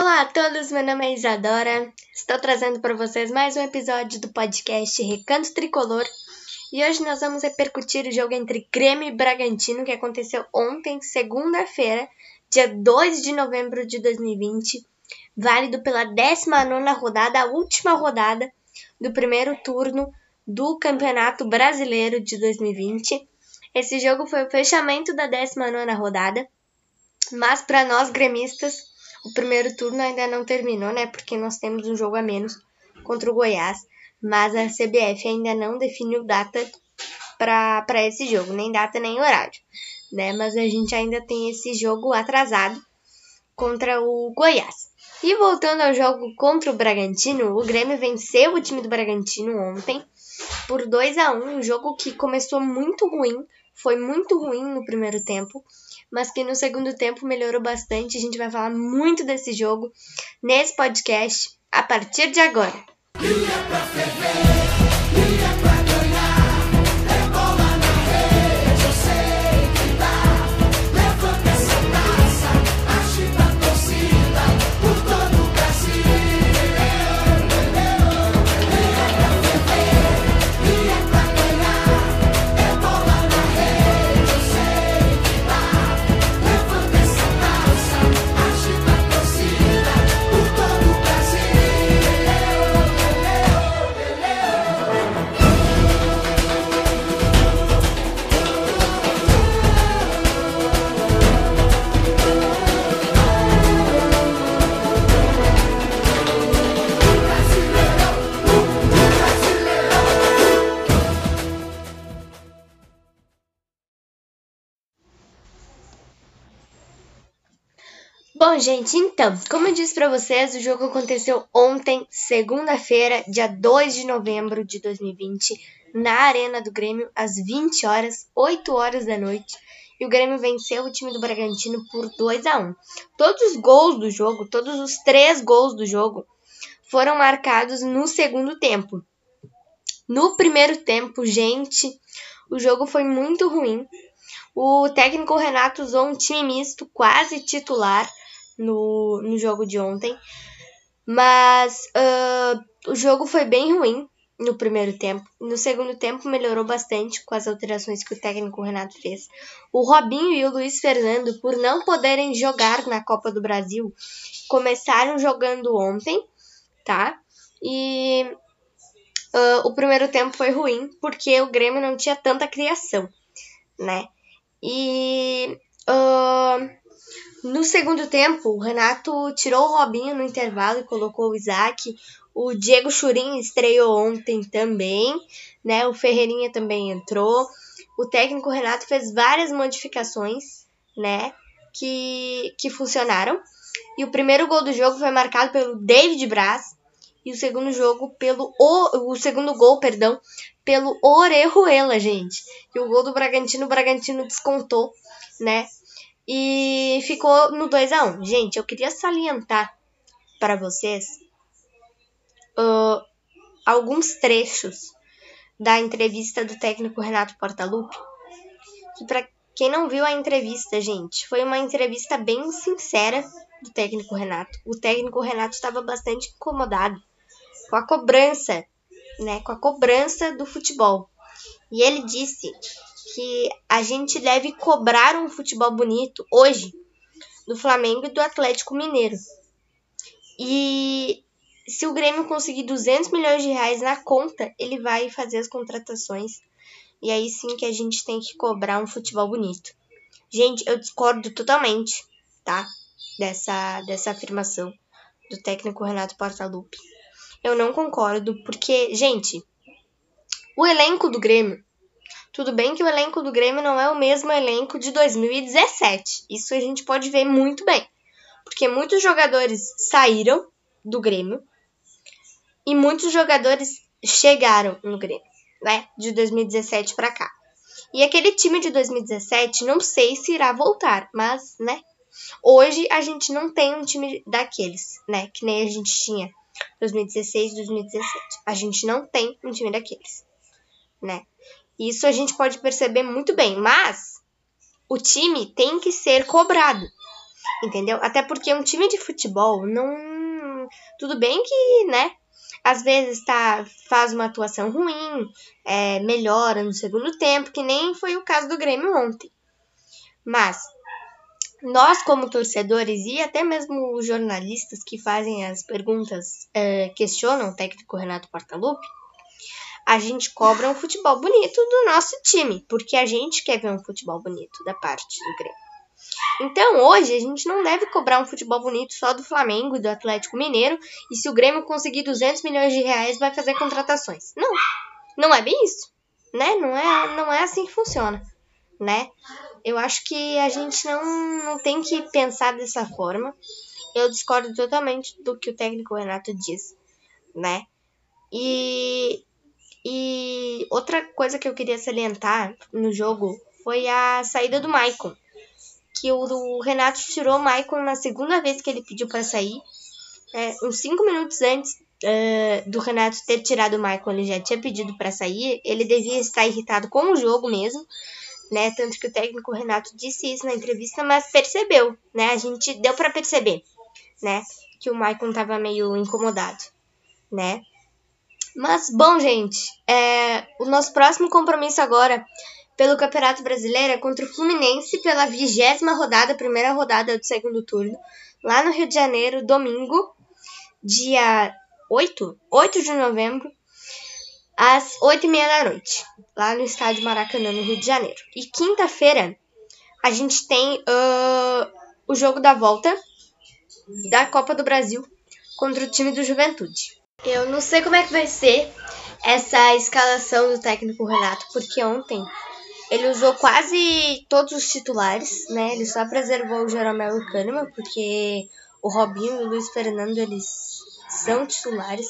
Olá a todos, meu nome é Isadora. Estou trazendo para vocês mais um episódio do podcast Recanto Tricolor. E hoje nós vamos repercutir o jogo entre Grêmio e Bragantino que aconteceu ontem, segunda-feira, dia 2 de novembro de 2020, válido pela 19 rodada, a última rodada do primeiro turno do Campeonato Brasileiro de 2020. Esse jogo foi o fechamento da 19 rodada, mas para nós gremistas, o primeiro turno ainda não terminou, né? Porque nós temos um jogo a menos contra o Goiás, mas a CBF ainda não definiu data para esse jogo, nem data nem horário, né? Mas a gente ainda tem esse jogo atrasado contra o Goiás. E voltando ao jogo contra o Bragantino, o Grêmio venceu o time do Bragantino ontem por 2 a 1 um jogo que começou muito ruim, foi muito ruim no primeiro tempo, mas que no segundo tempo melhorou bastante. A gente vai falar muito desse jogo nesse podcast a partir de agora. Bom, gente, então, como eu disse para vocês, o jogo aconteceu ontem, segunda-feira, dia 2 de novembro de 2020, na Arena do Grêmio, às 20 horas, 8 horas da noite. E o Grêmio venceu o time do Bragantino por 2 a 1. Todos os gols do jogo, todos os três gols do jogo, foram marcados no segundo tempo. No primeiro tempo, gente, o jogo foi muito ruim. O técnico Renato usou um time misto, quase titular, no, no jogo de ontem. Mas uh, o jogo foi bem ruim no primeiro tempo. No segundo tempo melhorou bastante com as alterações que o técnico Renato fez. O Robinho e o Luiz Fernando, por não poderem jogar na Copa do Brasil, começaram jogando ontem, tá? E uh, o primeiro tempo foi ruim porque o Grêmio não tinha tanta criação, né? E uh, no segundo tempo, o Renato tirou o Robinho no intervalo e colocou o Isaac. O Diego Churin estreou ontem também, né? O Ferreirinha também entrou. O técnico Renato fez várias modificações, né? Que, que funcionaram. E o primeiro gol do jogo foi marcado pelo David Braz e o segundo jogo pelo o, o segundo gol, perdão, pelo Orejuela, gente. E o gol do Bragantino, o Bragantino descontou, né? E ficou no 2 a 1 Gente, eu queria salientar para vocês uh, alguns trechos da entrevista do técnico Renato Portaluppi. Que para quem não viu a entrevista, gente, foi uma entrevista bem sincera do técnico Renato. O técnico Renato estava bastante incomodado com a cobrança, né, com a cobrança do futebol. E ele disse que a gente deve cobrar um futebol bonito hoje do Flamengo e do Atlético Mineiro. E se o Grêmio conseguir 200 milhões de reais na conta, ele vai fazer as contratações. E aí sim que a gente tem que cobrar um futebol bonito. Gente, eu discordo totalmente, tá? Dessa, dessa afirmação do técnico Renato Portaluppi. Eu não concordo, porque, gente, o elenco do Grêmio tudo bem que o elenco do Grêmio não é o mesmo elenco de 2017. Isso a gente pode ver muito bem. Porque muitos jogadores saíram do Grêmio e muitos jogadores chegaram no Grêmio, né? De 2017 para cá. E aquele time de 2017, não sei se irá voltar, mas, né? Hoje a gente não tem um time daqueles, né? Que nem a gente tinha 2016, 2017. A gente não tem um time daqueles, né? Isso a gente pode perceber muito bem, mas o time tem que ser cobrado. Entendeu? Até porque um time de futebol não. Tudo bem que, né? Às vezes tá, faz uma atuação ruim, é, melhora no segundo tempo, que nem foi o caso do Grêmio ontem. Mas nós, como torcedores e até mesmo os jornalistas que fazem as perguntas, é, questionam o técnico Renato Portaluppi, a gente cobra um futebol bonito do nosso time, porque a gente quer ver um futebol bonito da parte do Grêmio. Então, hoje, a gente não deve cobrar um futebol bonito só do Flamengo e do Atlético Mineiro, e se o Grêmio conseguir 200 milhões de reais, vai fazer contratações. Não, não é bem isso, né? Não é, não é assim que funciona, né? Eu acho que a gente não, não tem que pensar dessa forma. Eu discordo totalmente do que o técnico Renato diz, né? E, e outra coisa que eu queria salientar no jogo foi a saída do Maicon. Que o, Renato tirou o Maicon na segunda vez que ele pediu para sair. É, uns cinco minutos antes uh, do Renato ter tirado o Maicon, ele já tinha pedido para sair. Ele devia estar irritado com o jogo mesmo né? Tanto que o técnico Renato disse isso na entrevista, mas percebeu, né? A gente deu para perceber, né? Que o Maicon tava meio incomodado, né? Mas, bom, gente, é, o nosso próximo compromisso agora pelo Campeonato Brasileiro é contra o Fluminense pela vigésima rodada, primeira rodada do segundo turno, lá no Rio de Janeiro, domingo, dia 8, 8 de novembro, às 8 e meia da noite, lá no estádio Maracanã, no Rio de Janeiro. E quinta-feira a gente tem uh, o jogo da volta da Copa do Brasil contra o time do Juventude. Eu não sei como é que vai ser essa escalação do técnico Renato, porque ontem ele usou quase todos os titulares, né? Ele só preservou o Jeromel e o Kahneman, porque o Robinho e o Luiz Fernando eles são titulares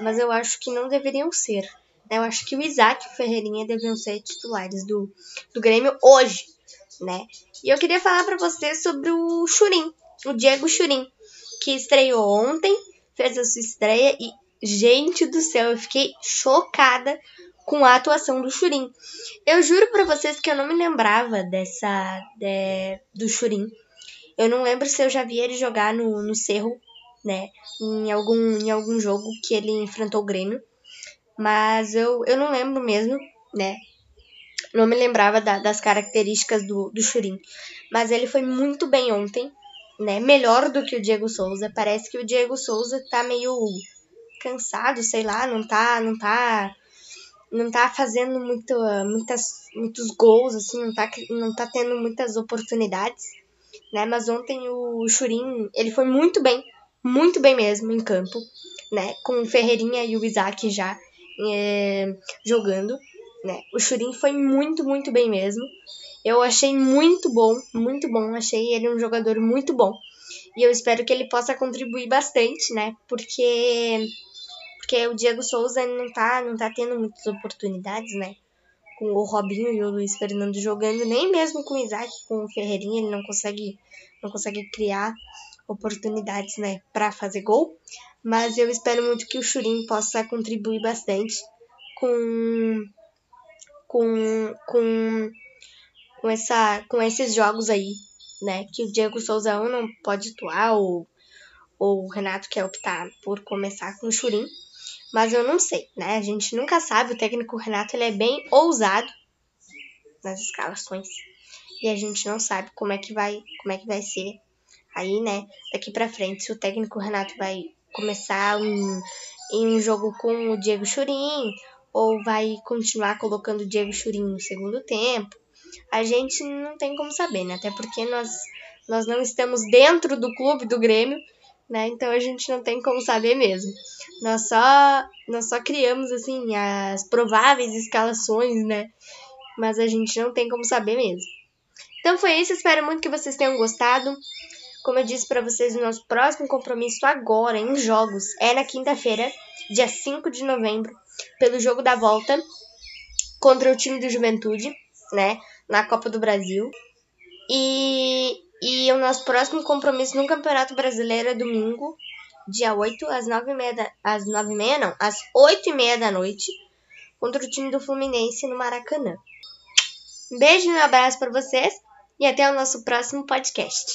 mas eu acho que não deveriam ser. Né? Eu acho que o Isaac e o Ferreirinha deveriam ser titulares do, do Grêmio hoje, né? E eu queria falar para vocês sobre o Churim, o Diego Churim, que estreou ontem, fez a sua estreia e, gente do céu, eu fiquei chocada com a atuação do Churim. Eu juro para vocês que eu não me lembrava dessa de, do Churim. Eu não lembro se eu já vi ele jogar no, no Cerro né? Em algum, em algum jogo que ele enfrentou o Grêmio. Mas eu, eu não lembro mesmo, né? Não me lembrava da, das características do, do Churin. Mas ele foi muito bem ontem, né? Melhor do que o Diego Souza. Parece que o Diego Souza tá meio cansado, sei lá, não tá, não tá não tá fazendo muito, muitas, muitos gols, assim, não tá, não tá tendo muitas oportunidades, né? Mas ontem o Churin, ele foi muito bem, muito bem mesmo em campo, né? Com o Ferreirinha e o Isaac já é, jogando, né? O Churin foi muito, muito bem mesmo. Eu achei muito bom, muito bom. Achei ele um jogador muito bom. E eu espero que ele possa contribuir bastante, né? Porque porque o Diego Souza não tá, não tá tendo muitas oportunidades, né? Com o Robinho e o Luiz Fernando jogando, nem mesmo com o Isaac, com o Ferreirinha, ele não consegue, não consegue criar oportunidades, né, para fazer gol, mas eu espero muito que o Churin possa contribuir bastante com com com com essa com esses jogos aí, né, que o Diego Souza não pode atuar ou ou o Renato quer optar por começar com o Churin, mas eu não sei, né? A gente nunca sabe, o técnico Renato ele é bem ousado nas escalações. E a gente não sabe como é que vai, como é que vai ser Aí, né, daqui para frente, se o técnico Renato vai começar um, em um jogo com o Diego Churin ou vai continuar colocando o Diego Churin no segundo tempo, a gente não tem como saber, né? Até porque nós, nós não estamos dentro do clube do Grêmio, né? Então a gente não tem como saber mesmo. Nós só, nós só criamos, assim, as prováveis escalações, né? Mas a gente não tem como saber mesmo. Então foi isso, espero muito que vocês tenham gostado. Como eu disse para vocês, o nosso próximo compromisso agora em jogos é na quinta-feira, dia 5 de novembro, pelo jogo da volta contra o time do Juventude, né, na Copa do Brasil. E, e o nosso próximo compromisso no Campeonato Brasileiro é domingo, dia 8, às 9h30, da, às 9h30 não, às 8h30 da noite, contra o time do Fluminense no Maracanã. Um beijo e um abraço para vocês e até o nosso próximo podcast.